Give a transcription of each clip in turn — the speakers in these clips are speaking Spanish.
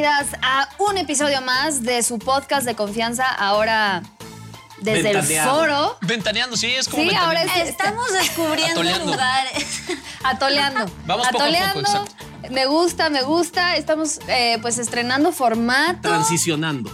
bienvenidas a un episodio más de su podcast de confianza, ahora desde el foro. Ventaneando, sí, es como Sí, ahora ventaneando. es- Estamos descubriendo Atoleando. lugares. Atoleando. Vamos poco a poco, Atoleando. exacto. Me gusta, me gusta. Estamos eh, pues estrenando formato. Transicionando.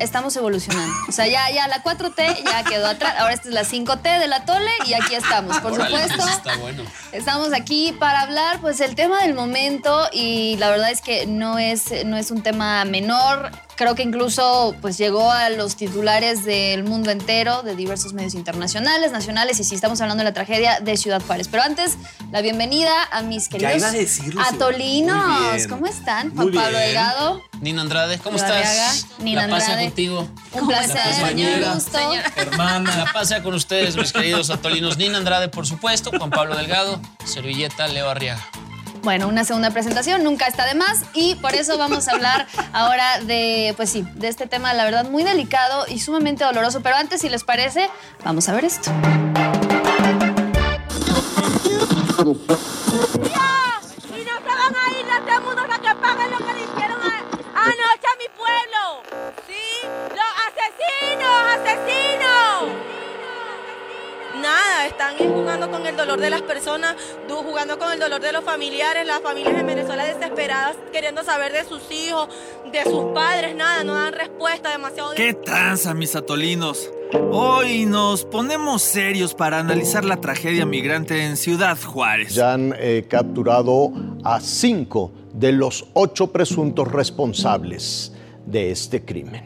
Estamos evolucionando. O sea, ya, ya la 4T ya quedó atrás. Ahora esta es la 5T del atole y aquí estamos, por Órale, supuesto. pues está bueno. Estamos aquí para hablar, pues, el tema del momento y la verdad es que no es, no es un tema menor. Creo que incluso, pues, llegó a los titulares del mundo entero, de diversos medios internacionales, nacionales, y sí estamos hablando de la tragedia de Ciudad Juárez. Pero antes, la bienvenida a mis queridos a decirlo, atolinos. ¿Cómo están? Juan Pablo. Delgado. Nina Andrade, ¿cómo estás? Arriaga. Nina la paz sea Andrade. contigo. Un placer, gusto. Hermana, la paz sea con ustedes, mis queridos atolinos. Nina Andrade, por supuesto, Juan Pablo Delgado, Servilleta, Leo Arriaga. Bueno, una segunda presentación nunca está de más y por eso vamos a hablar ahora de, pues sí, de este tema, la verdad, muy delicado y sumamente doloroso. Pero antes, si les parece, vamos a ver esto. Dolor de las personas, jugando con el dolor de los familiares, las familias en Venezuela desesperadas, queriendo saber de sus hijos, de sus padres, nada, no dan respuesta, demasiado... ¿Qué tranza, mis atolinos? Hoy nos ponemos serios para analizar la tragedia migrante en Ciudad Juárez. Ya han eh, capturado a cinco de los ocho presuntos responsables de este crimen.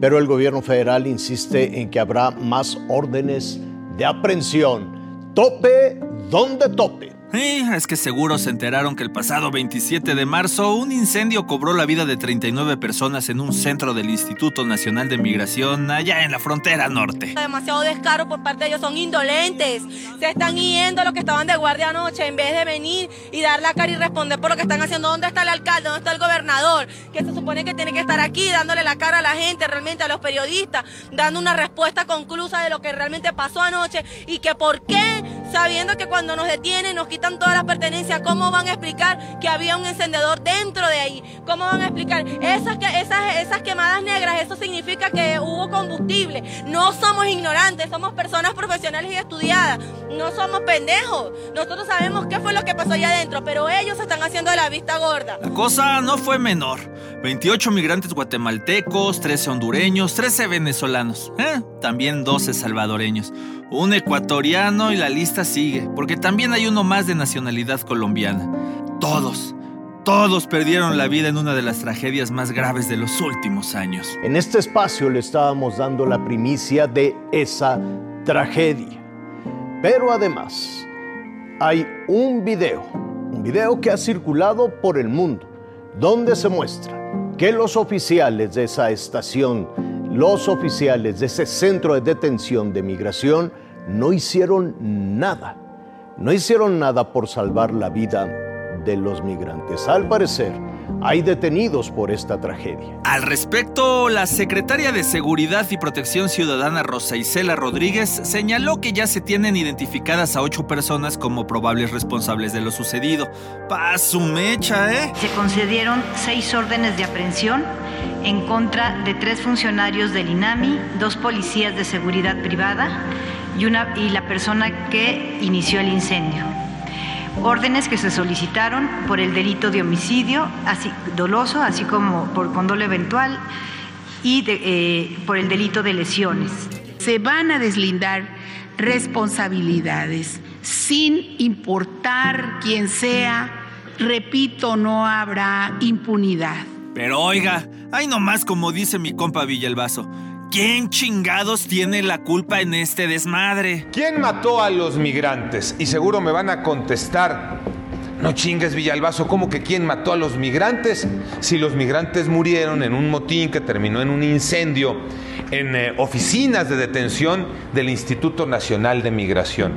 Pero el gobierno federal insiste en que habrá más órdenes de aprehensión. Tope donde tope. Sí, es que seguro se enteraron que el pasado 27 de marzo un incendio cobró la vida de 39 personas en un centro del Instituto Nacional de Migración allá en la frontera norte. demasiado descaro por parte de ellos, son indolentes. Se están yendo los que estaban de guardia anoche en vez de venir y dar la cara y responder por lo que están haciendo. ¿Dónde está el alcalde? ¿Dónde está el gobernador? Que se supone que tiene que estar aquí dándole la cara a la gente, realmente a los periodistas, dando una respuesta conclusa de lo que realmente pasó anoche y que por qué, sabiendo que cuando nos detienen nos quitan todas las pertenencias, ¿cómo van a explicar que había un encendedor dentro de ahí? ¿Cómo van a explicar esas, esas, esas quemadas negras? Eso significa que hubo combustible. No somos ignorantes, somos personas profesionales y estudiadas. No somos pendejos. Nosotros sabemos qué fue lo que pasó allá adentro, pero ellos se están haciendo de la vista gorda. La cosa no fue menor. 28 migrantes guatemaltecos, 13 hondureños, 13 venezolanos, ¿eh? También 12 salvadoreños, un ecuatoriano y la lista sigue, porque también hay uno más de nacionalidad colombiana. Todos, todos perdieron la vida en una de las tragedias más graves de los últimos años. En este espacio le estábamos dando la primicia de esa tragedia. Pero además, hay un video, un video que ha circulado por el mundo, donde se muestra que los oficiales de esa estación, los oficiales de ese centro de detención de migración, no hicieron nada. No hicieron nada por salvar la vida de los migrantes. Al parecer, hay detenidos por esta tragedia. Al respecto, la secretaria de Seguridad y Protección Ciudadana Rosa Isela Rodríguez señaló que ya se tienen identificadas a ocho personas como probables responsables de lo sucedido. Pa' su mecha, ¿eh? Se concedieron seis órdenes de aprehensión en contra de tres funcionarios del INAMI, dos policías de seguridad privada y, una, y la persona que inició el incendio. Órdenes que se solicitaron por el delito de homicidio así, doloso, así como por condolo eventual y de- eh, por el delito de lesiones. se van a deslindar responsabilidades sin importar quién sea. Repito, no habrá impunidad. Pero oiga, hay nomás como dice mi compa Villalbazo. ¿Quién chingados tiene la culpa en este desmadre? ¿Quién mató a los migrantes? Y seguro me van a contestar. No chingues Villalbazo, ¿cómo que quién mató a los migrantes? Si los migrantes murieron en un motín que terminó en un incendio en eh, oficinas de detención del Instituto Nacional de Migración.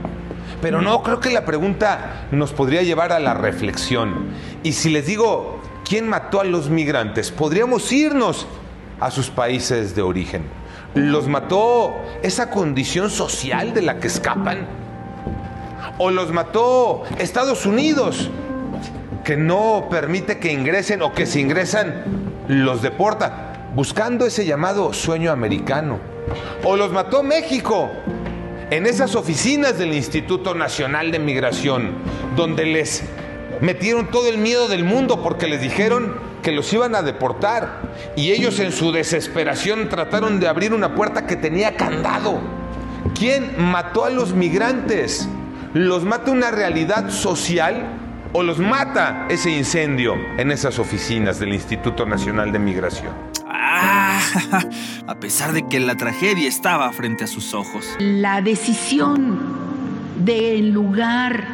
Pero no, creo que la pregunta nos podría llevar a la reflexión. Y si les digo, ¿quién mató a los migrantes? Podríamos irnos a sus países de origen. ¿Los mató esa condición social de la que escapan? ¿O los mató Estados Unidos, que no permite que ingresen o que si ingresan los deporta, buscando ese llamado sueño americano. O los mató México, en esas oficinas del Instituto Nacional de Migración, donde les metieron todo el miedo del mundo porque les dijeron que los iban a deportar. Y ellos en su desesperación trataron de abrir una puerta que tenía candado. ¿Quién mató a los migrantes? ¿Los mata una realidad social o los mata ese incendio en esas oficinas del Instituto Nacional de Migración? Ah, a pesar de que la tragedia estaba frente a sus ojos. La decisión de en lugar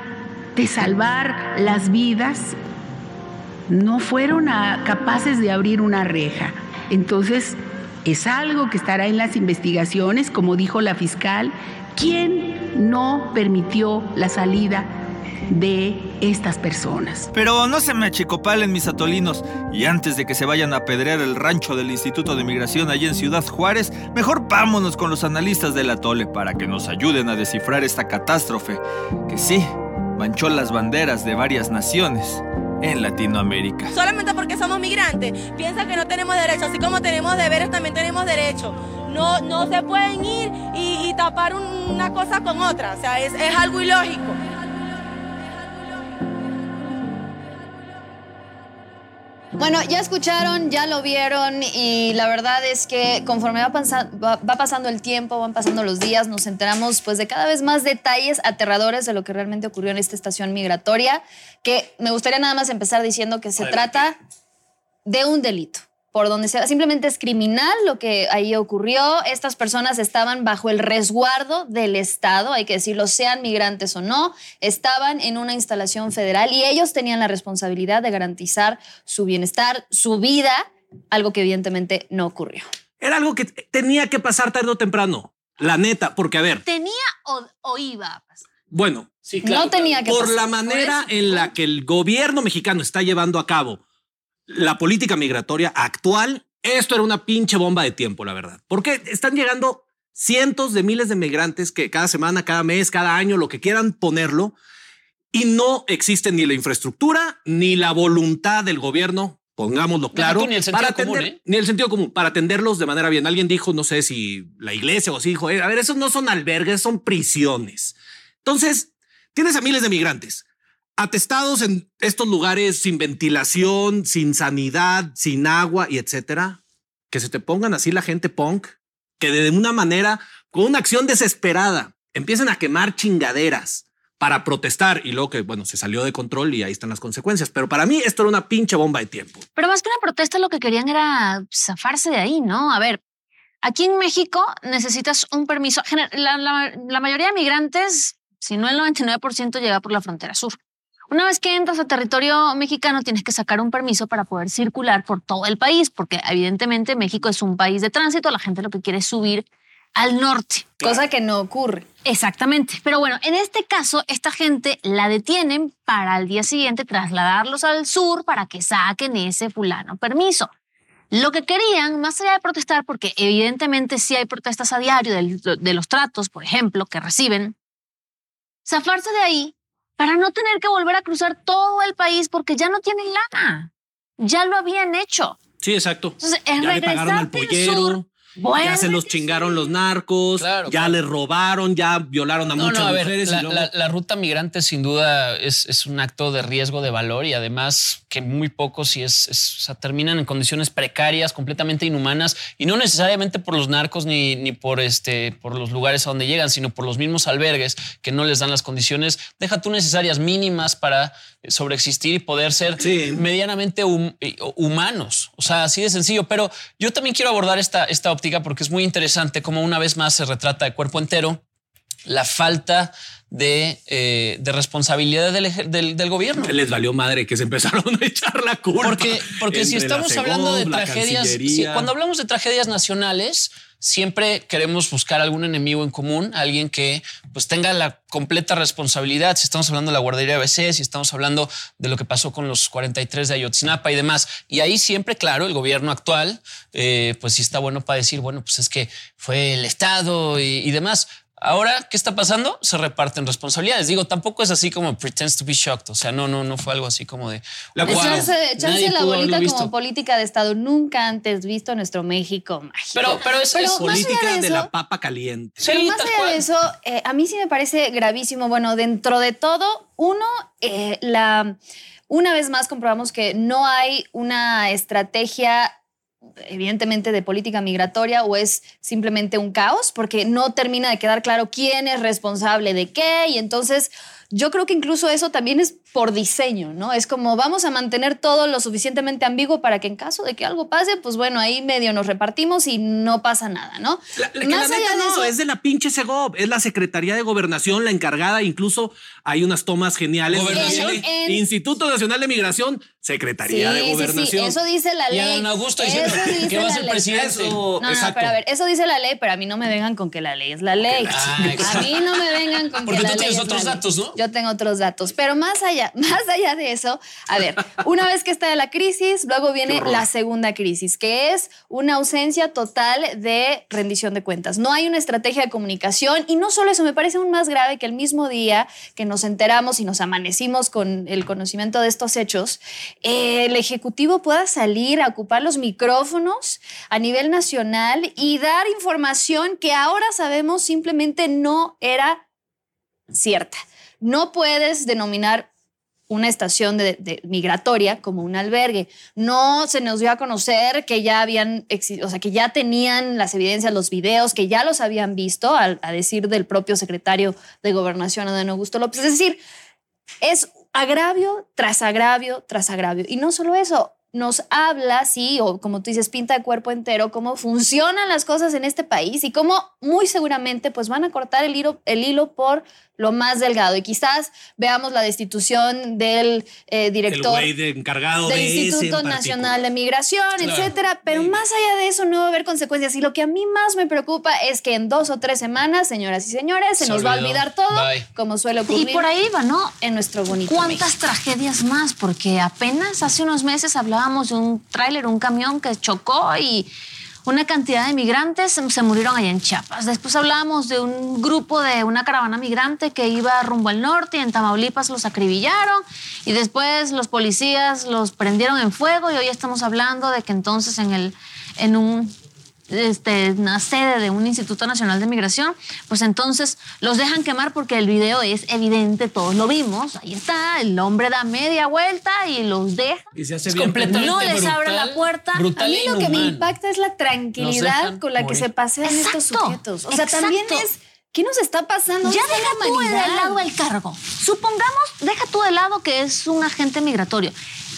de salvar las vidas no fueron capaces de abrir una reja. Entonces, es algo que estará en las investigaciones, como dijo la fiscal, ¿quién no permitió la salida de estas personas? Pero no se me achicopalen mis atolinos. Y antes de que se vayan a apedrear el rancho del Instituto de Migración allí en Ciudad Juárez, mejor vámonos con los analistas del atole para que nos ayuden a descifrar esta catástrofe que sí manchó las banderas de varias naciones en Latinoamérica. Solamente porque somos migrantes, piensan que no tenemos derechos, así como tenemos deberes, también tenemos derechos. No, no se pueden ir y, tapar un- una cosa con otra, o sea, es algo ilógico. Bueno, ya escucharon, ya lo vieron y la verdad es que conforme va, va pasando el tiempo, van pasando los días, nos enteramos pues de cada vez más detalles aterradores de lo que realmente ocurrió en esta estación migratoria, que me gustaría nada más empezar diciendo que se trata de un delito. Por donde sea, simplemente es criminal lo que ahí ocurrió. Estas personas estaban bajo el resguardo del Estado, hay que decirlo, sean migrantes o no, estaban en una instalación federal y ellos tenían la responsabilidad de garantizar su bienestar, su vida, algo que evidentemente no ocurrió. Era algo que tenía que pasar tarde o temprano. La neta, porque a ver, ¿Tenía o, o iba a pasar? bueno, Sí, no tenía que por pasar. la manera Por en la que el gobierno mexicano está llevando a cabo la política migratoria actual, esto era una pinche bomba de tiempo, la verdad. Porque están llegando cientos de miles de migrantes que cada semana, cada mes, cada año, lo que quieran ponerlo, y no existe ni la infraestructura ni la voluntad del gobierno, pongámoslo claro, tú, ni el sentido para común, atender, ¿eh? ni el sentido común, para atenderlos de manera bien. Alguien dijo, no sé si la iglesia o así, dijo, "Eh, a ver, esos no son albergues, son prisiones. Entonces, tienes a miles de migrantes atestados en estos lugares sin ventilación, sin sanidad, sin agua y etcétera. Que se te pongan así la gente punk, que de una manera, con una acción desesperada, empiecen a quemar chingaderas para protestar y luego que, bueno, se salió de control y ahí están las consecuencias. Pero para mí esto era una pinche bomba de tiempo. Pero más que una protesta, lo que querían era zafarse de ahí, ¿no? A ver, aquí en México necesitas un permiso. La- la mayoría de migrantes, si no el 99%, llega por la frontera sur. Una vez que entras a territorio mexicano, tienes que sacar un permiso para poder circular por todo el país, porque evidentemente México es un país de tránsito, la gente lo que quiere es subir al norte. Cosa que no ocurre. Exactamente. Pero bueno, en este caso, esta gente la detienen para al día siguiente trasladarlos al sur para que saquen ese fulano permiso. Lo que querían, más allá de protestar, porque evidentemente sí hay protestas a diario de, los tratos, por ejemplo, que reciben, zafarse de ahí para no tener que volver a cruzar todo el país porque ya no tienen lana. Ya lo habían hecho. Sí, exacto. Entonces, es ya le pagaron al pollero. sur, Ya se los chingaron los narcos, Claro, ya claro. les robaron, ya violaron a No, muchas no, a ver, mujeres. la, luego- la- la ruta migrante sin duda es, es un acto de riesgo de valor y además que muy pocos y es, es- o sea, terminan en condiciones precarias, completamente inhumanas y no necesariamente por los narcos ni, ni por, este, por los lugares a donde llegan, sino por los mismos albergues que no les dan las condiciones, deja tú necesarias mínimas para sobreexistir y poder ser Sí. medianamente hum- eh, humanos. O sea, así de sencillo. Pero yo también quiero abordar esta, esta óptica porque es muy interesante cómo una vez más se retrata de cuerpo entero la falta de, eh, de responsabilidad del, del- del gobierno. les valió madre que se empezaron a echar la culpa. Porque, porque si estamos hablando de tragedias, cuando hablamos de tragedias nacionales, siempre queremos buscar algún enemigo en común, alguien que pues tenga la completa responsabilidad. Si estamos hablando de la guardería ABC, si estamos hablando de lo que pasó con los 43 de Ayotzinapa y demás. Y ahí siempre, claro, el gobierno actual, eh, pues sí está bueno para decir, bueno, pues es que fue el Estado y, y demás. Ahora, ¿qué está pasando? Se reparten responsabilidades. Digo, tampoco es así como pretends to be shocked. O sea, no, no, no fue algo así como de. La "Wow, Echarse, la bolita visto". como política de Estado nunca antes visto en nuestro México mágico. Pero, pero eso Pero es Política de la papa caliente. Pero Sí, más allá de eso, eh, a mí sí me parece gravísimo. Bueno, dentro de todo, uno, eh, la, una vez más comprobamos que no hay una estrategia evidentemente de política migratoria o es simplemente un caos porque no termina de quedar claro quién es responsable de qué y entonces yo creo que incluso eso también es por diseño, ¿no? Es como vamos a mantener todo lo suficientemente ambiguo para que en caso de que algo pase, pues bueno, ahí medio nos repartimos y no pasa nada, ¿no? La, la- que la neta no, es de la pinche Segov, es la Secretaría de Gobernación la encargada, incluso hay unas tomas geniales. Gobernación. En- En- Instituto Nacional de Migración, Secretaría de Sí, sí, Gobernación. sí, eso dice la Y ley. Adán Augusto Eso diciendo dice que va a la ser ley. presidente. Eso, No, no, pero a ver, eso dice la ley, pero a mí no me vengan con que la ley es la ley. Ah, a mí no me vengan con Porque que tú la ley tienes es otros la ley. datos, ¿no? Yo tengo otros datos, pero más allá, más allá de eso, a ver, una vez que está la crisis, luego viene la segunda crisis, que es una ausencia total de rendición de cuentas. No hay una estrategia de comunicación y no solo eso, me parece aún más grave que el mismo día que nos enteramos y nos amanecimos con el conocimiento de estos hechos, eh, el Ejecutivo pueda salir a ocupar los micrófonos a nivel nacional y dar información que ahora sabemos simplemente no era cierta. No puedes denominar una estación de, migratoria como un albergue. No se nos dio a conocer que ya habían, o sea, que ya tenían las evidencias, los videos, que ya los habían visto, a, decir del propio secretario de Gobernación, Adán Augusto López. Es decir, es agravio tras agravio tras agravio. Y no solo eso, nos habla, sí, o como tú dices, pinta de cuerpo entero, cómo funcionan las cosas en este país y cómo muy seguramente pues van a cortar el hilo, el hilo por lo más delgado. Y quizás veamos la destitución del eh, el director güey de encargado del de Instituto. Nacional de Migración, Claro. etcétera. Pero más allá de eso no va a haber consecuencias. Y lo que a mí más me preocupa es que en dos o tres semanas, señoras y señores, se, Se nos va a olvidar todo, Bye. como suele Y ocurrir por ahí va, ¿no? en nuestro bonito ¿Cuántas México. tragedias más? Porque apenas hace unos meses hablábamos de un tráiler, un camión que chocó y una cantidad de migrantes se se murieron allá en Chiapas. Después hablábamos de un grupo de una caravana migrante que iba rumbo al norte y en Tamaulipas los acribillaron y después los policías los prendieron en fuego y hoy estamos hablando de que entonces en el en un este, una sede de un Instituto Nacional de Migración, pues entonces los dejan quemar porque el video es evidente, todos lo vimos, ahí está, el hombre da media vuelta y los deja. Y se hace bien No les abre brutal, la puerta. A mí e lo que me impacta es la tranquilidad con la que se pasean estos sujetos. O sea, también es, ¿qué nos está pasando? Ya ¿Dónde está deja tú de lado el cargo. Supongamos, deja tú de lado que es un agente migratorio.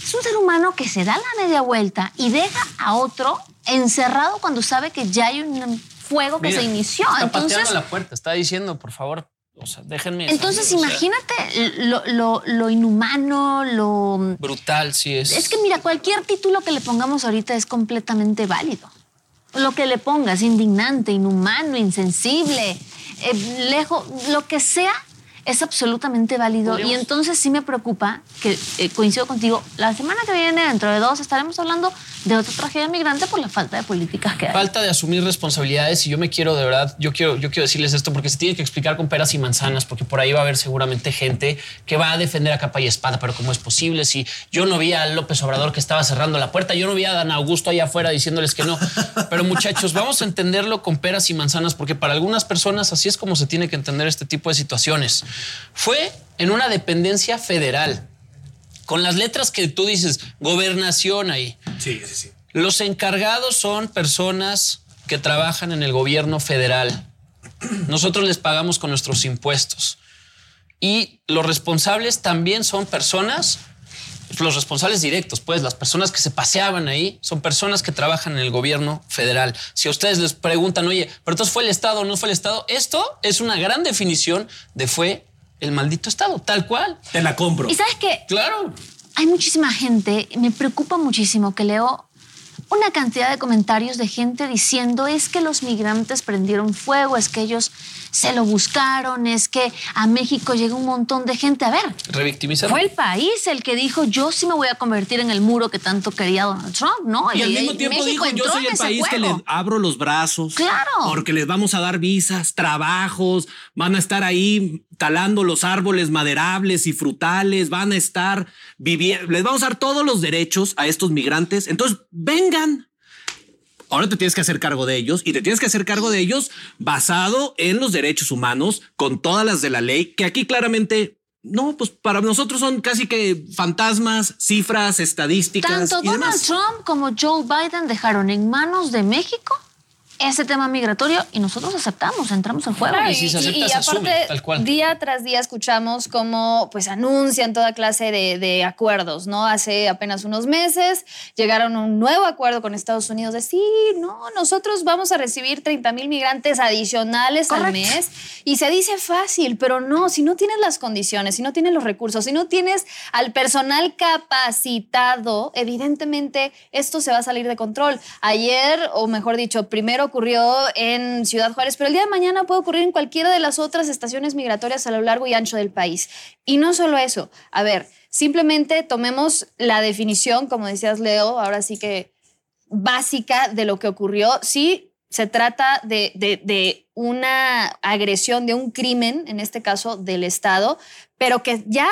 Es un ser humano que se da la media vuelta y deja a otro encerrado cuando sabe que ya hay un fuego que Mira, se inició. Está Entonces, pateando la puerta, está diciendo, por favor, o sea, déjenme. entonces salir", o sea, imagínate lo, lo- lo inhumano, lo... brutal, sí es. Es que mira, cualquier título que le pongamos ahorita es completamente válido. Lo que le pongas, indignante, inhumano, insensible, eh, lejos, lo que sea, es absolutamente válido. Y entonces sí me preocupa, que eh, coincido contigo, la semana que viene, dentro de dos, estaremos hablando de otra tragedia migrante por la falta de políticas que hay. Falta de asumir responsabilidades y yo me quiero de verdad, yo quiero, yo quiero decirles esto porque se tiene que explicar con peras y manzanas, porque por ahí va a haber seguramente gente que va a defender a capa y espada, pero ¿cómo es posible? Si yo no vi a López Obrador que estaba cerrando la puerta, yo no vi a Dan Augusto allá afuera diciéndoles que no. Pero muchachos, vamos a entenderlo con peras y manzanas, porque para algunas personas así es como se tiene que entender este tipo de situaciones. Fue en una dependencia federal, con las letras que tú dices, gobernación ahí. Sí, sí, sí. Los encargados son personas que trabajan en el gobierno federal. Nosotros les pagamos con nuestros impuestos. Y los responsables también son personas, los responsables directos, pues las personas que se paseaban ahí, son personas que trabajan en el gobierno federal. Si a ustedes les preguntan, oye, pero entonces fue el Estado o no fue el Estado, esto es una gran definición de fue el maldito Estado, tal cual. Te la compro. Y sabes que Claro. hay muchísima gente, me preocupa muchísimo que leo una cantidad de comentarios de gente diciendo es que los migrantes prendieron fuego, es que ellos se lo buscaron, es que a México llega un montón de gente. A ver, Revictimizar. fue el país el que dijo, yo sí me voy a convertir en el muro que tanto quería Donald Trump, ¿no? Y al mismo tiempo México dijo, yo soy el país que juego". les abro los brazos. Claro. Porque les vamos a dar visas, trabajos, van a estar ahí talando los árboles maderables y frutales, van a estar viviendo, les vamos a dar todos los derechos a estos migrantes. Entonces, Ahora te tienes que hacer cargo de ellos y te tienes que hacer cargo de ellos basado en los derechos humanos, con todas las de la ley, que aquí claramente no, pues para nosotros son casi que fantasmas, cifras, estadísticas. Tanto y Donald demás. Trump como Joe Biden dejaron en manos de México ese tema migratorio y nosotros aceptamos, entramos al juego. Claro, Y si se acepta, se asume, tal cual. día tras día escuchamos cómo pues anuncian toda clase de, de acuerdos, ¿no? Hace apenas unos meses llegaron a un nuevo acuerdo con Estados Unidos de sí, no, nosotros vamos a recibir 30 mil migrantes adicionales al mes y se dice fácil, pero no, si no tienes las condiciones, si no tienes los recursos, si no tienes al personal capacitado, evidentemente esto se va a salir de control. Ayer, o mejor dicho, primero ocurrió en Ciudad Juárez, pero el día de mañana puede ocurrir en cualquiera de las otras estaciones migratorias a lo largo y ancho del país. Y no solo eso, a ver, simplemente tomemos la definición, como decías Leo, ahora sí que básica de lo que ocurrió. Sí, se trata de, de- de una agresión, de un crimen, en este caso del Estado, pero que ya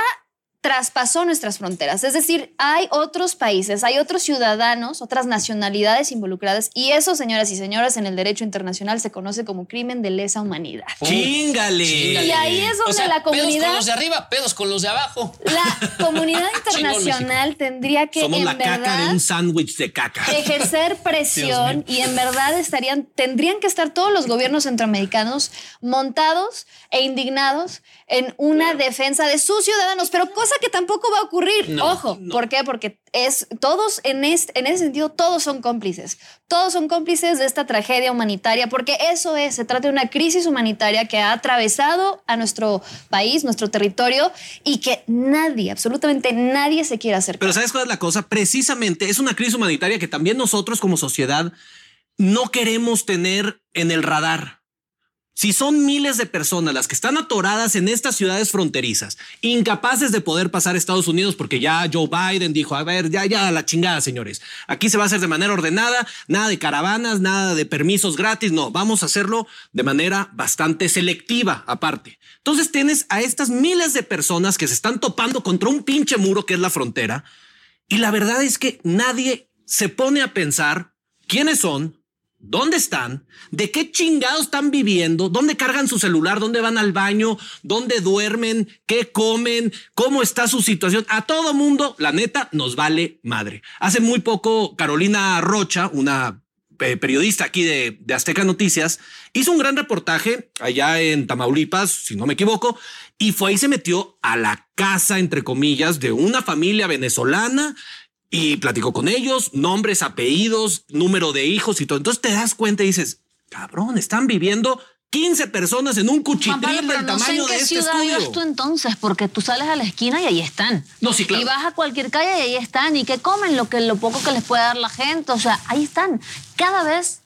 traspasó nuestras fronteras. Es decir, hay otros países, hay otros ciudadanos, otras nacionalidades involucradas y eso, señoras y señores, en el derecho internacional se conoce como crimen de lesa humanidad. Chingale. Y ahí es donde O sea, la Pedos comunidad- con los de arriba, pedos con los de abajo. La comunidad internacional tendría que Somos en la caca verdad de un sándwich de caca. ejercer presión y en verdad estarían, tendrían que estar todos los gobiernos centroamericanos montados e indignados en una defensa de sus ciudadanos, pero cosa que tampoco va a ocurrir. No, Ojo, ¿por qué? Porque es todos en, este, en ese sentido, todos son cómplices. Todos son cómplices de esta tragedia humanitaria, porque eso es, se trata de una crisis humanitaria que ha atravesado a nuestro país, nuestro territorio, y que nadie, absolutamente nadie se quiere hacer. Pero ¿sabes cuál es la cosa? Precisamente es una crisis humanitaria que también nosotros como sociedad no queremos tener en el radar. Si son miles de personas las que están atoradas en estas ciudades fronterizas, incapaces de poder pasar a Estados Unidos porque ya Joe Biden dijo, a ver, ya, ya, la chingada, señores. Aquí se va a hacer de manera ordenada, nada de caravanas, nada de permisos gratis, no, vamos a hacerlo de manera bastante selectiva aparte. Entonces tienes a estas miles de personas que se están topando contra un pinche muro que es la frontera y la verdad es que nadie se pone a pensar quiénes son, dónde están, de qué chingados están viviendo, dónde cargan su celular, dónde van al baño, dónde duermen, qué comen, cómo está su situación. A todo mundo, la neta, nos vale madre. Hace muy poco, Carolina Rocha, una eh, periodista aquí de, de Azteca Noticias, hizo un gran reportaje allá en Tamaulipas, si no me equivoco, y fue y se metió a la casa, entre comillas, de una familia venezolana y platicó con ellos, nombres, apellidos, número de hijos y todo. Entonces te das cuenta y dices, cabrón, están viviendo 15 personas en un cuchitril del no sé tamaño en de qué este ciudad estudio. vives tú entonces, porque tú sales a la esquina y ahí están. No, sí, claro. Y vas a cualquier calle y ahí están. ¿Y qué comen? Lo, que, lo poco que les puede dar la gente. O sea, ahí están. Cada vez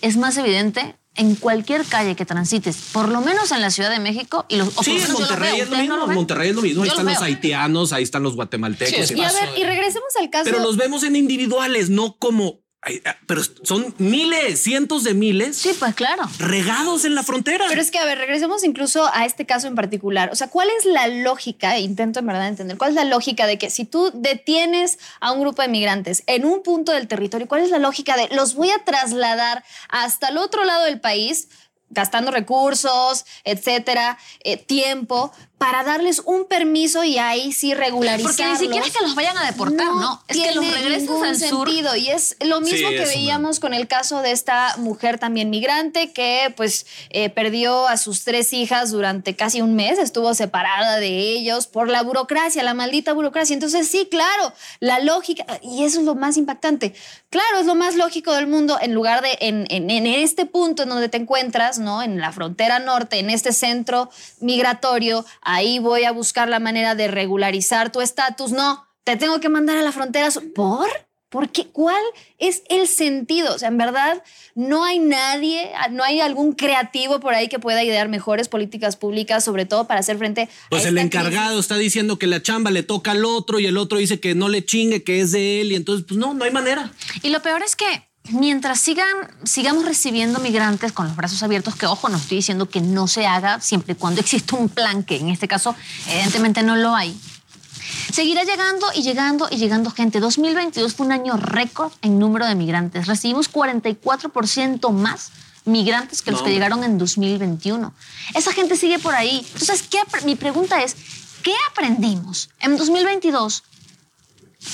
es más evidente en cualquier calle que transites, por lo menos en la Ciudad de México. Y los, Sí, en Monterrey es lo ¿Ustedes mismo. no lo en ven? Monterrey es lo mismo. Ahí lo están los haitianos, ahí están los guatemaltecos. Sí, y Y a ver, y regresemos al caso. Pero los vemos en individuales, no como. Ah, Pero son miles, cientos de miles Sí, pues claro. regados en la frontera. Pero es que, a ver, regresemos incluso a este caso en particular. O sea, ¿cuál es la lógica? Intento en verdad entender. ¿Cuál es la lógica de que si tú detienes a un grupo de migrantes en un punto del territorio, cuál es la lógica de los voy a trasladar hasta el otro lado del país? gastando recursos, etcétera, eh, tiempo, para darles un permiso y ahí sí regularizarlos. Porque ni siquiera es que los vayan a deportar, ¿no? Es que los ningún al sur. sentido. Y es lo mismo Sí, que una- veíamos con el caso de esta mujer también migrante que pues eh, perdió a sus tres hijas durante casi un mes, estuvo separada de ellos por la burocracia, la maldita burocracia. Entonces sí, claro, la lógica, y eso es lo más impactante, claro, es lo más lógico del mundo en lugar de en, en- en este punto en donde te encuentras, ¿no? En la frontera norte, en este centro migratorio, ahí voy a buscar la manera de regularizar tu estatus. No, te tengo que mandar a la frontera. ¿Por? ¿Por qué? ¿Cuál es el sentido? O sea, en verdad, no hay nadie, no hay algún creativo por ahí que pueda idear mejores políticas públicas, sobre todo para hacer frente a. Pues el esta encargado crisis. está diciendo que la chamba le toca al otro y el otro dice que no le chingue, que es de él. Y entonces, pues no, no hay manera. Y lo peor es que mientras sigan, sigamos recibiendo migrantes con los brazos abiertos, que ojo, no estoy diciendo que no se haga siempre y cuando exista un plan, que en este caso evidentemente no lo hay. Seguirá llegando y llegando y llegando gente. 2022 fue un año récord en número de migrantes. Recibimos 44% más migrantes que los No, que hombre. llegaron en 2021. Esa gente sigue por ahí. Entonces, ¿qué mi pregunta es, ¿qué aprendimos en 2022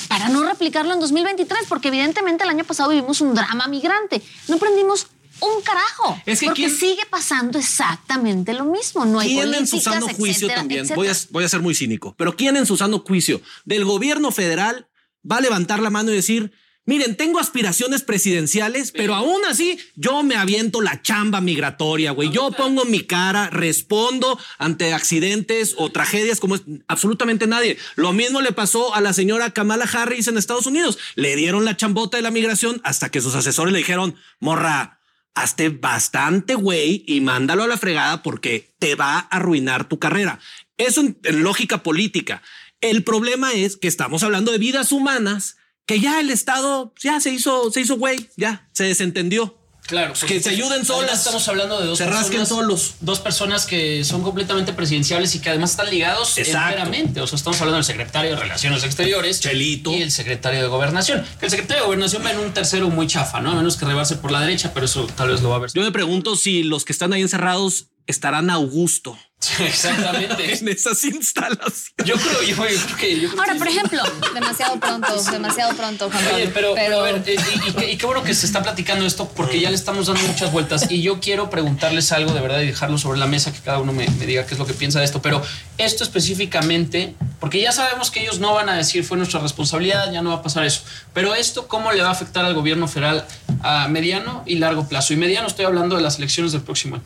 para no replicarlo en 2023, porque evidentemente el año pasado vivimos un drama migrante. No aprendimos un carajo. Es que porque ¿quién- sigue pasando exactamente lo mismo. No hay ¿Quién en su sano juicio etcétera, también? etcétera. Voy a, voy a ser muy cínico, pero ¿quién en su sano juicio del gobierno federal va a levantar la mano y decir, miren, tengo aspiraciones presidenciales, pero aún así yo me aviento la chamba migratoria, güey. Yo pongo mi cara, respondo ante accidentes o tragedias como es absolutamente nadie. Lo mismo le pasó a la señora Kamala Harris en Estados Unidos. Le dieron la chambota de la migración hasta que sus asesores le dijeron, morra, hazte bastante güey y mándalo a la fregada porque te va a arruinar tu carrera. Eso en lógica política. El problema es que estamos hablando de vidas humanas que ya el Estado ya se hizo, se hizo güey, ya se desentendió. Claro, que se ayuden Además, solas. Estamos hablando de dos Se rasquen personas, solos. Dos personas que son completamente presidenciables y que además están ligados enteramente. O sea, estamos hablando del secretario de Relaciones Exteriores Chelito. y el secretario de Gobernación. Que el secretario de Gobernación va en un tercero muy chafa, ¿no? A menos que rebarse por la derecha, pero eso tal vez lo va a ver. Yo me pregunto si los que están ahí encerrados estarán a gusto Exactamente. en esas instalaciones. Yo creo, yo, yo creo que. yo creo Ahora, que- por ejemplo, Demasiado pronto, demasiado pronto, Juan Pablo. Oye, pero, pero, a ver, eh, y, y qué- y qué bueno que se está platicando esto porque ya le estamos dando muchas vueltas y yo quiero preguntarles algo de verdad y dejarlo sobre la mesa, que cada uno me, me diga qué es lo que piensa de esto, pero esto específicamente, porque ya sabemos que ellos no van a decir fue nuestra responsabilidad, ya no va a pasar eso, pero esto cómo le va a afectar al gobierno federal a mediano y largo plazo. Y mediano estoy hablando de las elecciones del próximo año.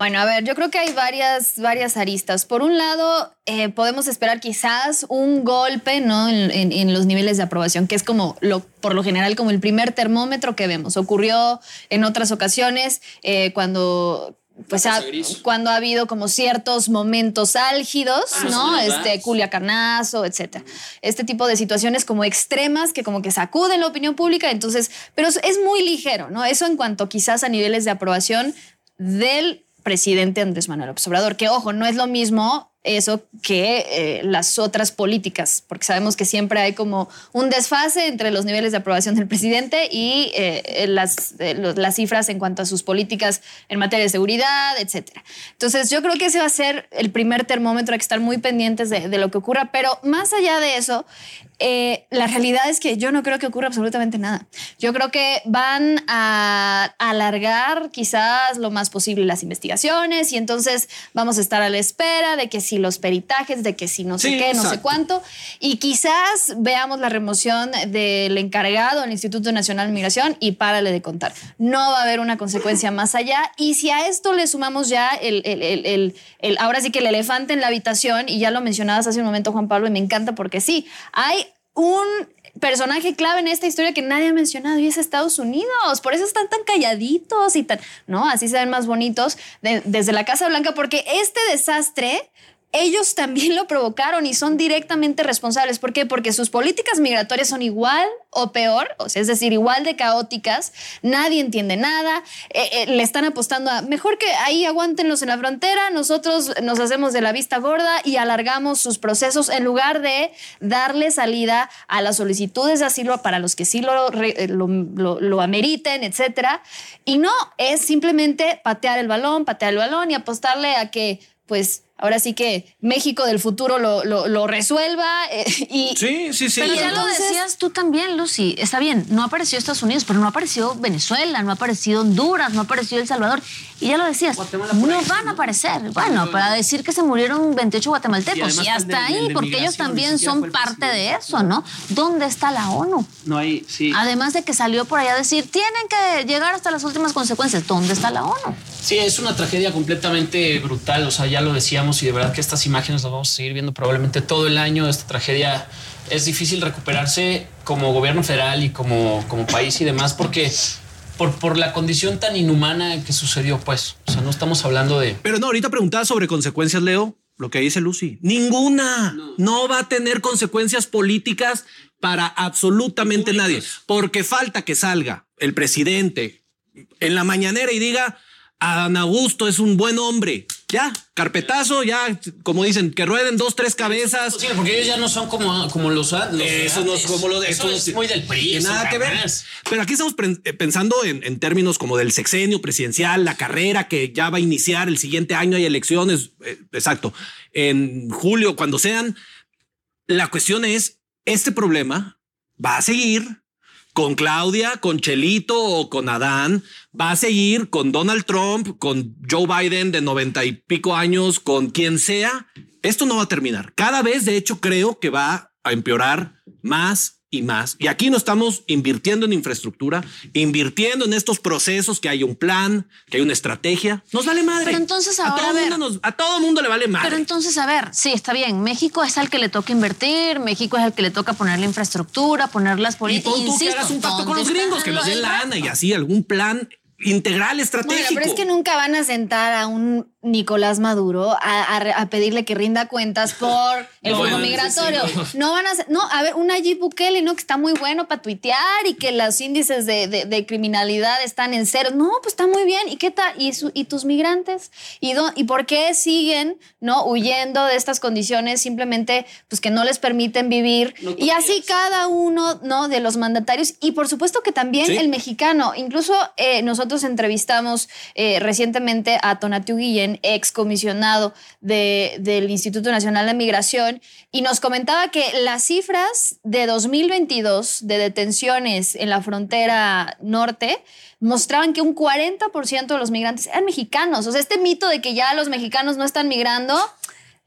Bueno, a ver, yo creo que hay varias, varias aristas. Por un lado, eh, podemos esperar quizás un golpe ¿no? en, en- en los niveles de aprobación, que es como lo, por lo general como el primer termómetro que vemos. Ocurrió en otras ocasiones eh, cuando pues ha, cuando ha habido como ciertos momentos álgidos, Ah, ¿no? Este Culiacanazo, etcétera. Este tipo de situaciones como extremas que como que sacuden la opinión pública, entonces, pero es muy ligero, ¿no? Eso en cuanto quizás a niveles de aprobación del presidente Andrés Manuel López Obrador, que ojo, no es lo mismo eso que eh, las otras políticas, porque sabemos que siempre hay como un desfase entre los niveles de aprobación del presidente y eh, las, eh, las cifras en cuanto a sus políticas en materia de seguridad, etcétera. Entonces, yo creo que ese va a ser el primer termómetro, hay que estar muy pendientes de lo que ocurra, pero más allá de eso, eh, la realidad es que yo no creo que ocurra absolutamente nada. Yo creo que van a alargar quizás lo más posible las investigaciones y entonces vamos a estar a la espera de que si los peritajes, de que si no sé Sí, qué, no sé cuánto, y quizás veamos la remoción del encargado del Instituto Nacional de Migración y párale de contar. No va a haber una consecuencia más allá y si a esto le sumamos ya el, el- el- el- el- ahora sí que el elefante en la habitación, y ya lo mencionabas hace un momento Juan Pablo, y me encanta porque sí, hay un personaje clave en esta historia que nadie ha mencionado y es Estados Unidos. Por eso están tan calladitos y tan, ¿no? Así se ven más bonitos de- desde la Casa Blanca, porque este desastre ellos también lo provocaron y son directamente responsables. ¿Por qué? Porque sus políticas migratorias son igual o peor, o es decir, igual de caóticas, nadie entiende nada, eh, eh, le están apostando a, mejor que ahí aguántenlos en la frontera, nosotros nos hacemos de la vista gorda y alargamos sus procesos en lugar de darle salida a las solicitudes de asilo para los que sí eh, lo- lo ameriten, etcétera. Y no, es simplemente patear el balón, patear el balón y apostarle a que, pues, ahora sí que México del futuro lo, lo- lo resuelva eh, y, Sí, sí, sí. Pero ya lo decías tú también, Lucy. Está bien, no apareció Estados Unidos, pero no apareció Venezuela, no apareció Honduras, no apareció El Salvador. Y ya lo decías, no ahí, van a aparecer. Bueno, para decir que se murieron 28 Y guatemaltecos y hasta de- ahí, de porque ellos también son el parte de eso, ¿no? ¿Dónde está la ONU? No hay, sí. Además de que salió por allá a decir, tienen que llegar hasta las últimas consecuencias. ¿Dónde está la ONU? Sí, es una tragedia completamente brutal. O sea, ya lo decíamos y de verdad que estas imágenes las vamos a seguir viendo probablemente todo el año. Esta tragedia es difícil recuperarse como gobierno federal y como, como país y demás porque por, por la condición tan inhumana que sucedió, pues. O sea, no estamos hablando de... Pero no, ahorita preguntaba sobre consecuencias, Leo, lo que dice Lucy. Ninguna. No, va a tener consecuencias políticas para absolutamente nadie, porque falta que salga el presidente en la mañanera y diga, Adán Augusto es un buen hombre. Ya, carpetazo, ya, como dicen, que rueden dos, tres cabezas. Sí, porque ellos ya no son como, como los, los Eso no es como lo de Eso es muy del PRI. eso Nada que ver. Pero aquí estamos eh, pensando en, en términos como del sexenio presidencial, la carrera que ya va a iniciar el siguiente año, hay elecciones, eh, exacto, en julio, cuando sean. La cuestión es, este problema va a seguir con Claudia, con Chelito o con Adán, va a seguir con Donald Trump, con Joe Biden de noventa y pico años, con quien sea. Esto no va a terminar. Cada vez, de hecho, creo que va a empeorar más y más. Y aquí no estamos invirtiendo en infraestructura, invirtiendo en estos procesos, que hay un plan, que hay una estrategia. Nos vale madre. Pero entonces a ahora, todo, a ver. mundo nos- a todo mundo le vale madre. Pero entonces, a ver, sí, está bien. México es al que le toca invertir, México es al que le toca poner la infraestructura, poner las y políticas. pon tú que hagas un pacto con los gringos, que nos den lana y así algún plan integral Bueno, estratégico. pero es que nunca van a sentar a un Nicolás Maduro a, a re- a pedirle que rinda cuentas por el No, flujo migratorio. sí, No van a hacer- no, a ver, un Nayib Bukele, ¿no? Que está muy bueno para tuitear y que los índices de, de- de criminalidad están en cero. No, pues está muy bien. ¿Y qué tal? ¿Y, su- y tus migrantes? ¿Y, dó- ¿Y por qué siguen, no? Huyendo de estas condiciones simplemente, pues que no les permiten vivir. y así cada uno, ¿no? De los mandatarios. Y por supuesto que también Sí. el mexicano. Incluso eh, nosotros entrevistamos eh, recientemente a Tonatiu Guillén, ex comisionado de- del Instituto Nacional de Migración, y nos comentaba que las cifras de 2022 de detenciones en la frontera norte mostraban que un 40% de los migrantes eran mexicanos. O sea, este mito de que ya los mexicanos no están migrando.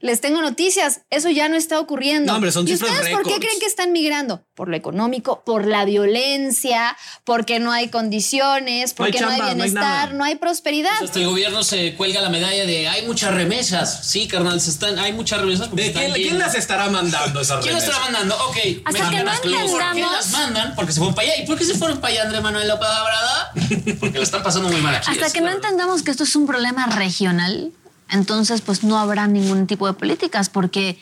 Les tengo noticias, eso ya no está ocurriendo. No, hombre, son ¿Y cifras ustedes por qué creen que están migrando? Por lo económico, por la violencia, porque no hay condiciones, porque no hay, chamba, no hay bienestar, no hay prosperidad. Hasta el gobierno se cuelga la medalla de hay muchas remesas. Sí, carnal, se están, hay muchas remesas. porque ¿De están quién, las estará mandando esas ¿Quién las remesas? estará mandando? Ok. Hasta me que no mandas tú. ¿Por qué entendamos- las mandan? Porque se fueron para allá. ¿Y por qué se fueron para allá, Andrés Manuel López Obrador? Porque la están pasando muy mal aquí. Hasta es que no entendamos que esto es un problema regional, entonces pues no habrá ningún tipo de políticas porque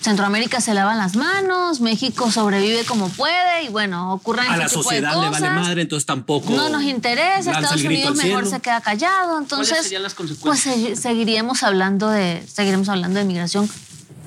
Centroamérica se lavan las manos, México sobrevive como puede y bueno, ocurren A ese la tipo de sociedad le vale cosas. madre, entonces tampoco. No nos interesa, Estados Unidos mejor se queda callado, entonces serían las pues consecuencias? segui- seguiríamos hablando de seguiremos hablando de migración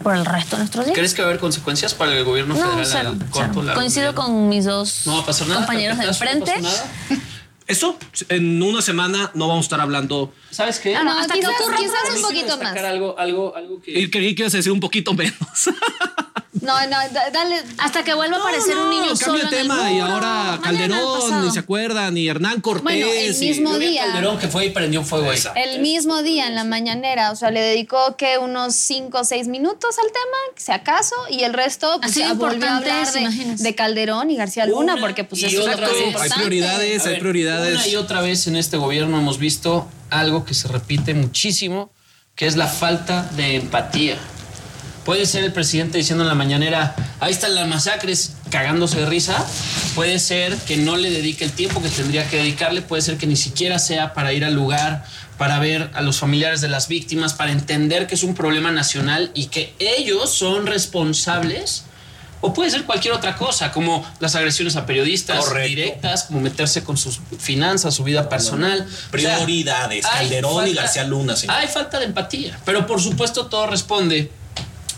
por el resto de nuestros días. ¿Crees que va a haber consecuencias para el gobierno No, federal cero, a corto, Coincido con mis dos No va a pasar nada. compañeros de no enfrente. pasa nada. Eso, en una semana no vamos a estar hablando. ¿Sabes qué? Ah, no, hasta que quizás, ocurra quizás un poquito más. Algo, algo, algo que. Y creí que ibas a decir un poquito menos. No, no, da- dale. Hasta que vuelva a aparecer un niño solo en el tema y ahora Calderón, ni se acuerdan, y Hernán Cortés. Bueno, el mismo día. Calderón que fue y prendió fuego ahí. El mismo día en la mañanera, o sea, le dedicó que unos 5 o 6 minutos al tema, si acaso, y el resto pues, Así de ya volvió a importante hablar de, Calderón y García Luna, Una porque pues eso es. Hay prioridades, hay prioridades. Una y otra vez en este gobierno hemos visto algo que se repite muchísimo, que es la falta de empatía. Puede ser el presidente diciendo en la mañanera, ahí están las masacres, cagándose de risa. Puede ser que no le dedique el tiempo que tendría que dedicarle. Puede ser que ni siquiera sea para ir al lugar, para ver a los familiares de las víctimas, para entender que es un problema nacional y que ellos son responsables. O puede ser cualquier otra cosa, como las agresiones a periodistas Correcto. directas, como meterse con sus finanzas, su vida personal. O sea, Prioridades, Calderón y García Luna, señor. Hay falta de empatía, pero por supuesto todo responde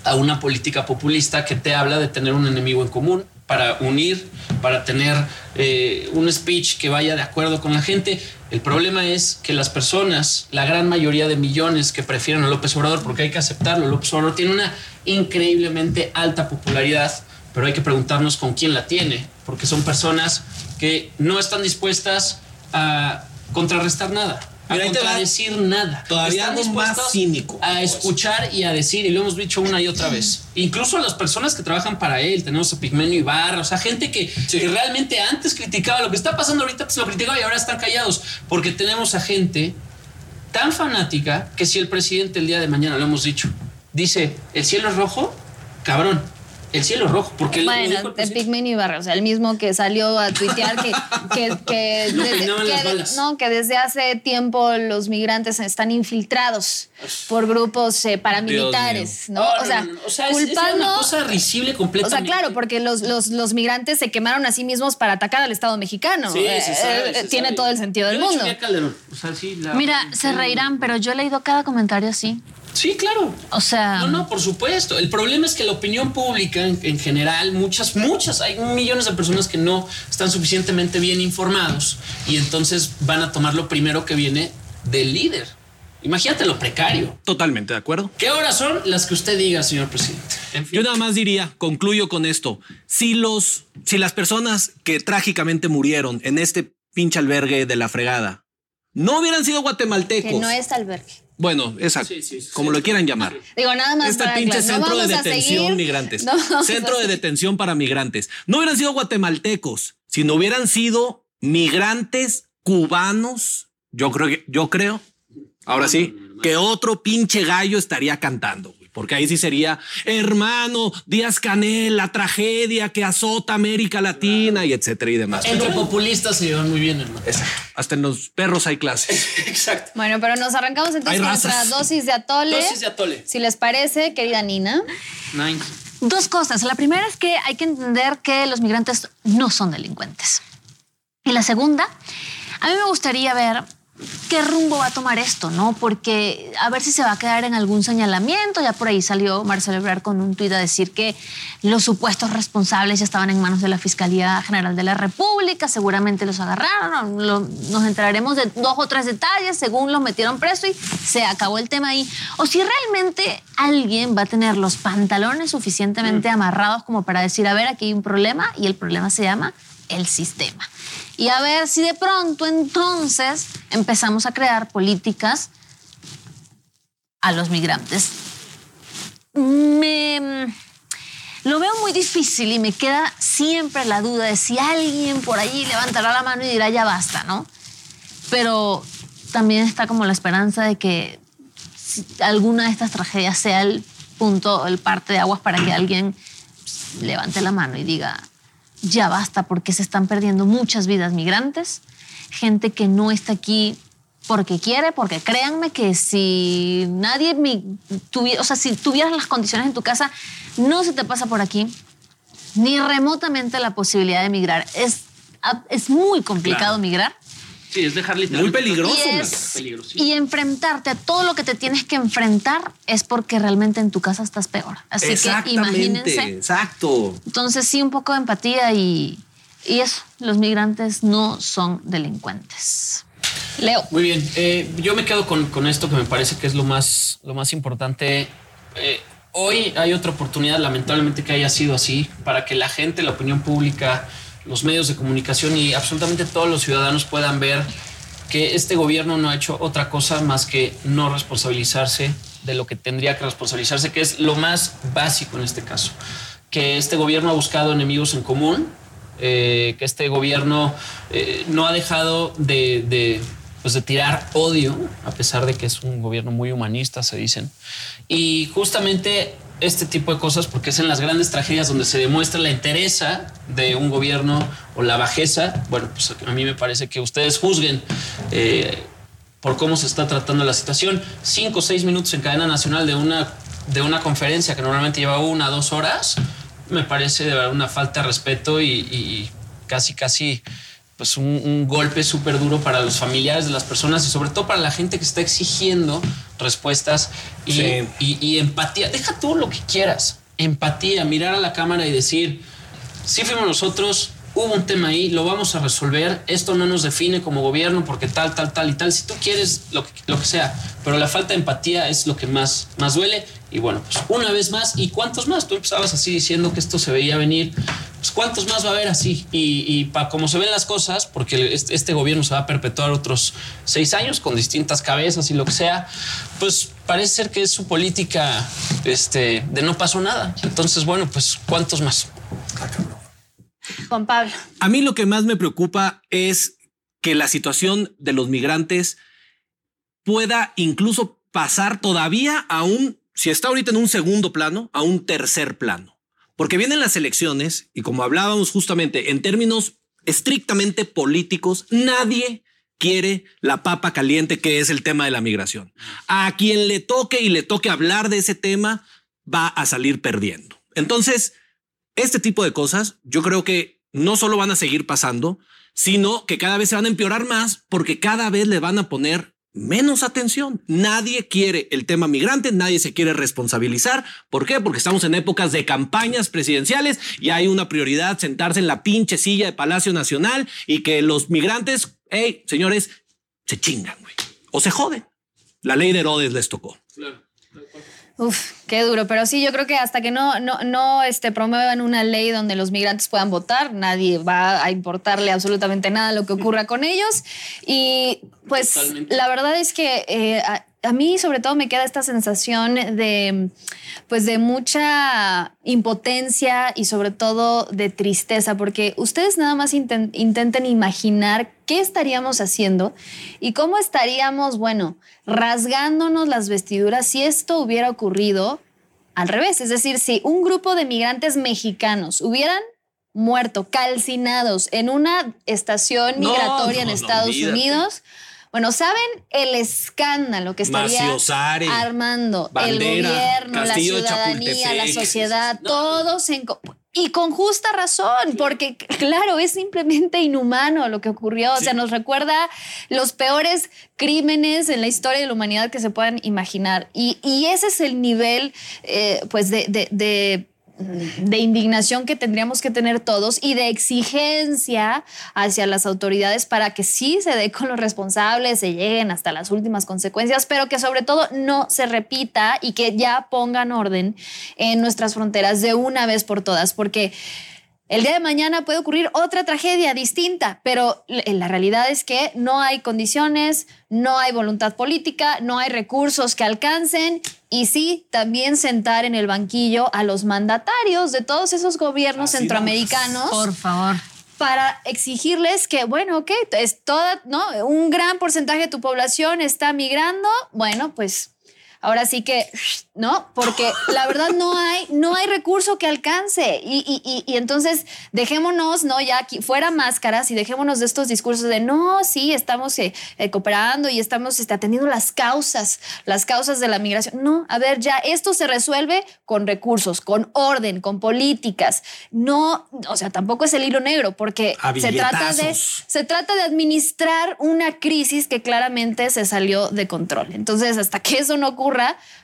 a una política populista que te habla de tener un enemigo en común para unir, para tener eh, un speech que vaya de acuerdo con la gente. El problema es que las personas, la gran mayoría de millones que prefieren a López Obrador, porque hay que aceptarlo, López Obrador tiene una increíblemente alta popularidad, pero hay que preguntarnos con quién la tiene, porque son personas que no están dispuestas a contrarrestar nada, a va. contradecir nada. Todavía Están más cínico. A escuchar y a decir, y lo hemos dicho una y otra vez. Incluso las personas que trabajan para él, tenemos a Pigmenio Ibarra, o sea, gente que, que realmente antes criticaba lo que está pasando ahorita, pues lo criticaba y ahora están callados, porque tenemos a gente tan fanática que si el presidente el día de mañana, lo hemos dicho, dice, el cielo es rojo, cabrón, el cielo es rojo, porque Bueno, de. Pigmen Ibarra, o sea, el mismo que salió a tuitear que, que, que No desde, que- balas. no, que desde hace tiempo los migrantes están infiltrados por grupos eh, paramilitares, ¿no? Oh, O sea, no. O es- una cosa risible O completamente. sea, claro, porque los, los, los migrantes se quemaron a sí mismos para atacar al Estado mexicano. Sí, se Eh, sabe, eh, se tiene sabe. todo el sentido del Yo mundo. O sea, sí, la- Mira, se reirán, pero yo he leído cada comentario así. Sí, claro. O sea, No, no, por supuesto. El problema es que la opinión pública en, en general, muchas, muchas, hay millones de personas que no están suficientemente bien informados y entonces van a tomar lo primero que viene del líder. Imagínate lo precario. Totalmente de acuerdo. ¿Qué horas son las que usted diga, señor presidente? En fin. Yo nada más diría, concluyo con esto. Si los, si las personas que trágicamente murieron en este pinche albergue de la fregada no hubieran sido guatemaltecos. Que no es albergue. Bueno, exacto. Sí, sí, sí, como lo quieran llamar. Digo, nada más Este pinche no centro de detención migrantes. no centro de detención para migrantes. No hubieran sido guatemaltecos, sino hubieran sido migrantes cubanos. Yo creo que, yo creo, ahora sí, que otro pinche gallo estaría cantando. Porque ahí sí sería, hermano, Díaz Canel, la tragedia que azota América Latina y etcétera y demás. Entre populistas se llevan muy bien, hermano. Exacto. Hasta en los perros hay clases. Exacto. Bueno, pero nos arrancamos entonces con nuestra dosis de atole. Dosis de atole. Si les parece, querida Nina. Nine. Dos cosas. La primera es que hay que entender que los migrantes no son delincuentes. Y la segunda, a mí me gustaría ver qué rumbo va a tomar esto, ¿no? Porque a ver si se va a quedar en algún señalamiento. Ya por ahí salió Marcelo Ebrard con un tuit a decir que los supuestos responsables ya estaban en manos de la Fiscalía General de la República. Seguramente los agarraron. Lo- nos enteraremos de dos o tres detalles según los metieron preso y se acabó el tema ahí. O si realmente alguien va a tener los pantalones suficientemente amarrados como para decir, a ver, aquí hay un problema y el problema se llama el sistema. Y a ver si de pronto entonces empezamos a crear políticas a los migrantes. Me lo veo muy difícil y me queda siempre la duda de si alguien por allí levantará la mano y dirá ya basta, ¿no? Pero también está como la esperanza de que alguna de estas tragedias sea el punto, el parte de aguas para que alguien levante la mano y diga, ya basta porque se están perdiendo muchas vidas migrantes, gente que no está aquí porque quiere, porque créanme que si nadie, mi- tuvi- o sea, si tuvieras las condiciones en tu casa, no se te pasa por aquí ni remotamente la posibilidad de migrar. Es, es muy complicado Claro. migrar. Sí, es dejar. Muy peligroso, Y, y enfrentarte a todo lo que te tienes que enfrentar es porque realmente en tu casa estás peor. Así que imagínense. exacto. Entonces sí, un poco de empatía y, y eso, los migrantes no son delincuentes. Leo. Muy bien, eh, yo me quedo con, con esto que me parece que es lo más, lo más importante. Eh, hoy hay otra oportunidad, lamentablemente que haya sido así, para que la gente, la opinión pública, los medios de comunicación y absolutamente todos los ciudadanos puedan ver que este gobierno no ha hecho otra cosa más que no responsabilizarse de lo que tendría que responsabilizarse, que es lo más básico en este caso. Que este gobierno ha buscado enemigos en común, eh, que este gobierno eh, no ha dejado de, de, pues de tirar odio, a pesar de que es un gobierno muy humanista, se dicen. Y justamente este tipo de cosas, porque es en las grandes tragedias donde se demuestra la entereza de un gobierno o la bajeza, bueno, pues a mí me parece que ustedes juzguen. eh, por cómo se está tratando la situación. Cinco o seis minutos en cadena nacional de una, de una conferencia que normalmente lleva una o dos horas, me parece de verdad una falta de respeto y, y casi, casi pues un, un golpe súper duro para los familiares de las personas y sobre todo para la gente que está exigiendo respuestas y, Sí. y- y empatía. Deja tú lo que quieras. Empatía, mirar a la cámara y decir, sí fuimos nosotros, hubo un tema ahí, lo vamos a resolver, esto no nos define como gobierno porque tal, tal, tal y tal, si tú quieres lo que, lo que sea, pero la falta de empatía es lo que más, más duele y bueno, pues una vez más, ¿y cuántos más? Tú empezabas así diciendo que esto se veía venir, pues cuántos más va a haber así y, y para como se ven las cosas, porque este, este gobierno se va a perpetuar otros seis años con distintas cabezas y lo que sea, pues parece ser que es su política este, de no pasó nada. Entonces, bueno, pues ¿cuántos más? Juan Pablo. A mí lo que más me preocupa es que la situación de los migrantes pueda incluso pasar todavía a un, si está ahorita en un segundo plano, a un tercer plano. Porque vienen las elecciones y como hablábamos justamente en términos estrictamente políticos, nadie quiere la papa caliente que es el tema de la migración. A quien le toque y le toque hablar de ese tema va a salir perdiendo. Entonces, este tipo de cosas yo creo que no solo van a seguir pasando, sino que cada vez se van a empeorar más porque cada vez le van a poner menos atención. Nadie quiere el tema migrante, nadie se quiere responsabilizar. ¿Por qué? Porque estamos en épocas de campañas presidenciales y hay una prioridad sentarse en la pinche silla de Palacio Nacional y que los migrantes, hey, señores, se chingan, güey, o se joden. La ley de Herodes les tocó. Uf, qué duro. Pero sí, yo creo que hasta que no, no, no este, promuevan una ley donde los migrantes puedan votar, nadie va a importarle absolutamente nada lo que ocurra con ellos. Y pues la verdad es que eh, a, mí sobre todo me queda esta sensación de pues de mucha impotencia y sobre todo de tristeza, porque ustedes nada más inten- intenten imaginar qué estaríamos haciendo y cómo estaríamos, bueno, rasgándonos las vestiduras si esto hubiera ocurrido al revés. Es decir, si un grupo de migrantes mexicanos hubieran muerto, calcinados en una estación No, migratoria en no, Estados olvídate. Bueno, ¿saben el escándalo que estaría Maciosare, armando Bandera, el gobierno, la ciudadanía, la sociedad, todos en... Y con justa razón, porque claro, es simplemente inhumano lo que ocurrió. O sea, nos recuerda los peores crímenes en la historia de la humanidad que se puedan imaginar. Y, y ese es el nivel, eh, pues, de, de- de- de indignación que tendríamos que tener todos y de exigencia hacia las autoridades para que sí se dé con los responsables, se lleguen hasta las últimas consecuencias, pero que sobre todo no se repita y que ya pongan orden en nuestras fronteras de una vez por todas, porque el día de mañana puede ocurrir otra tragedia distinta, pero l- la realidad es que no hay condiciones, no hay voluntad política, no hay recursos que alcancen y sí, también sentar en el banquillo a los mandatarios de todos esos gobiernos Así centroamericanos Por favor. para exigirles que, bueno, ok, es toda, ¿no? Un gran porcentaje de tu población está migrando, bueno, pues ahora sí que, ¿no? Porque la verdad no hay, no hay recurso que alcance. Y, y- y- y entonces dejémonos, ¿no? Ya aquí, fuera máscaras y dejémonos de estos discursos de, no, sí, estamos eh, eh, cooperando y estamos este, atendiendo las causas, las causas de la migración. No, a ver, ya esto se resuelve con recursos, con orden, con políticas. No, o sea, tampoco es el hilo negro, porque se trata de se trata de administrar una crisis que claramente se salió de control. Entonces, hasta que eso no ocurra,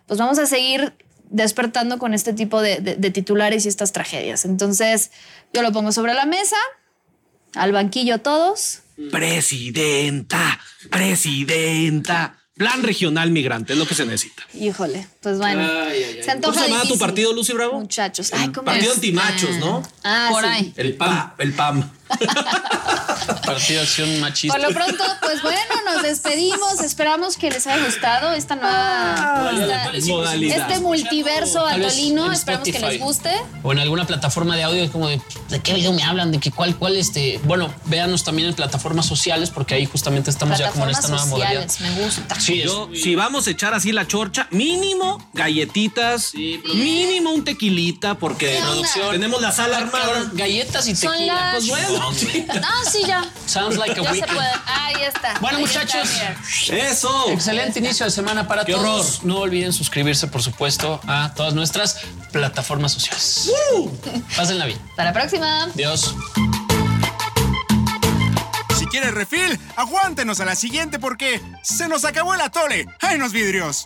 pues vamos a seguir despertando con este tipo de, de- de titulares y estas tragedias. Entonces, yo lo pongo sobre la mesa, al banquillo todos. Presidenta, presidenta. Plan regional migrante es lo que se necesita. Híjole, pues bueno. Se antoja ¿Cómo se llama tu partido, Lucy Bravo? Muchachos. Ay, ¿cómo Partido es? antimachos, ¿no? Ah, Por sí. ahí. El PAM. El PAM. Partido de Acción Machista. Por lo pronto, pues bueno, nos despedimos. Esperamos que les haya gustado esta nueva. esta- modalidad. este multiverso atolino. Esperamos que les guste. O en alguna plataforma de audio es como de ¿de qué video me hablan? ¿De qué cuál, cuál este? Bueno, véanos también en plataformas sociales, porque ahí justamente estamos ya como en esta nueva modalidad. me gusta. Sí, es- si vamos a echar así la chorcha, mínimo galletitas, mínimo un tequilita, porque Producción. tenemos la sala armada. Galletas y Son tequila. las- Pues bueno. No, sí, ya. Sounds like a Ya se weekend. puede. Ahí está. Bueno, Ahí muchachos. está. Eso. Excelente inicio de semana para Qué todos. No olviden suscribirse, por supuesto, a todas nuestras plataformas sociales. Pásenla bien. Hasta la próxima. Adiós. Si quieres refil, aguántenos a la siguiente porque se nos acabó el atole. ¡Ay, los vidrios!